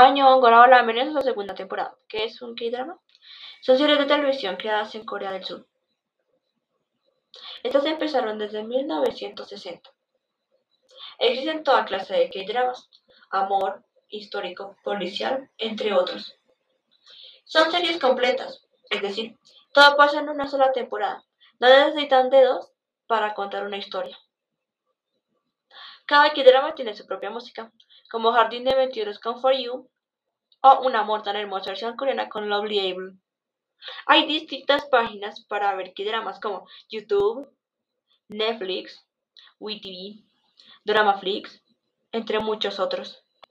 Año, la menos es la segunda temporada. ¿Qué es un K-drama? Son series de televisión creadas en Corea del Sur. Estas empezaron desde 1960. Existen toda clase de K-dramas, amor, histórico, policial, entre otros. Son series completas, es decir, todo pasa en una sola temporada. No necesitan de dos para contar una historia. Cada K-drama tiene su propia música, como Jardín de Mentiras con For You o Una amor tan hermosa versión coreana con Lovely Able. Hay distintas páginas para ver K-dramas como YouTube, Netflix, WeTV, Dramaflix, entre muchos otros.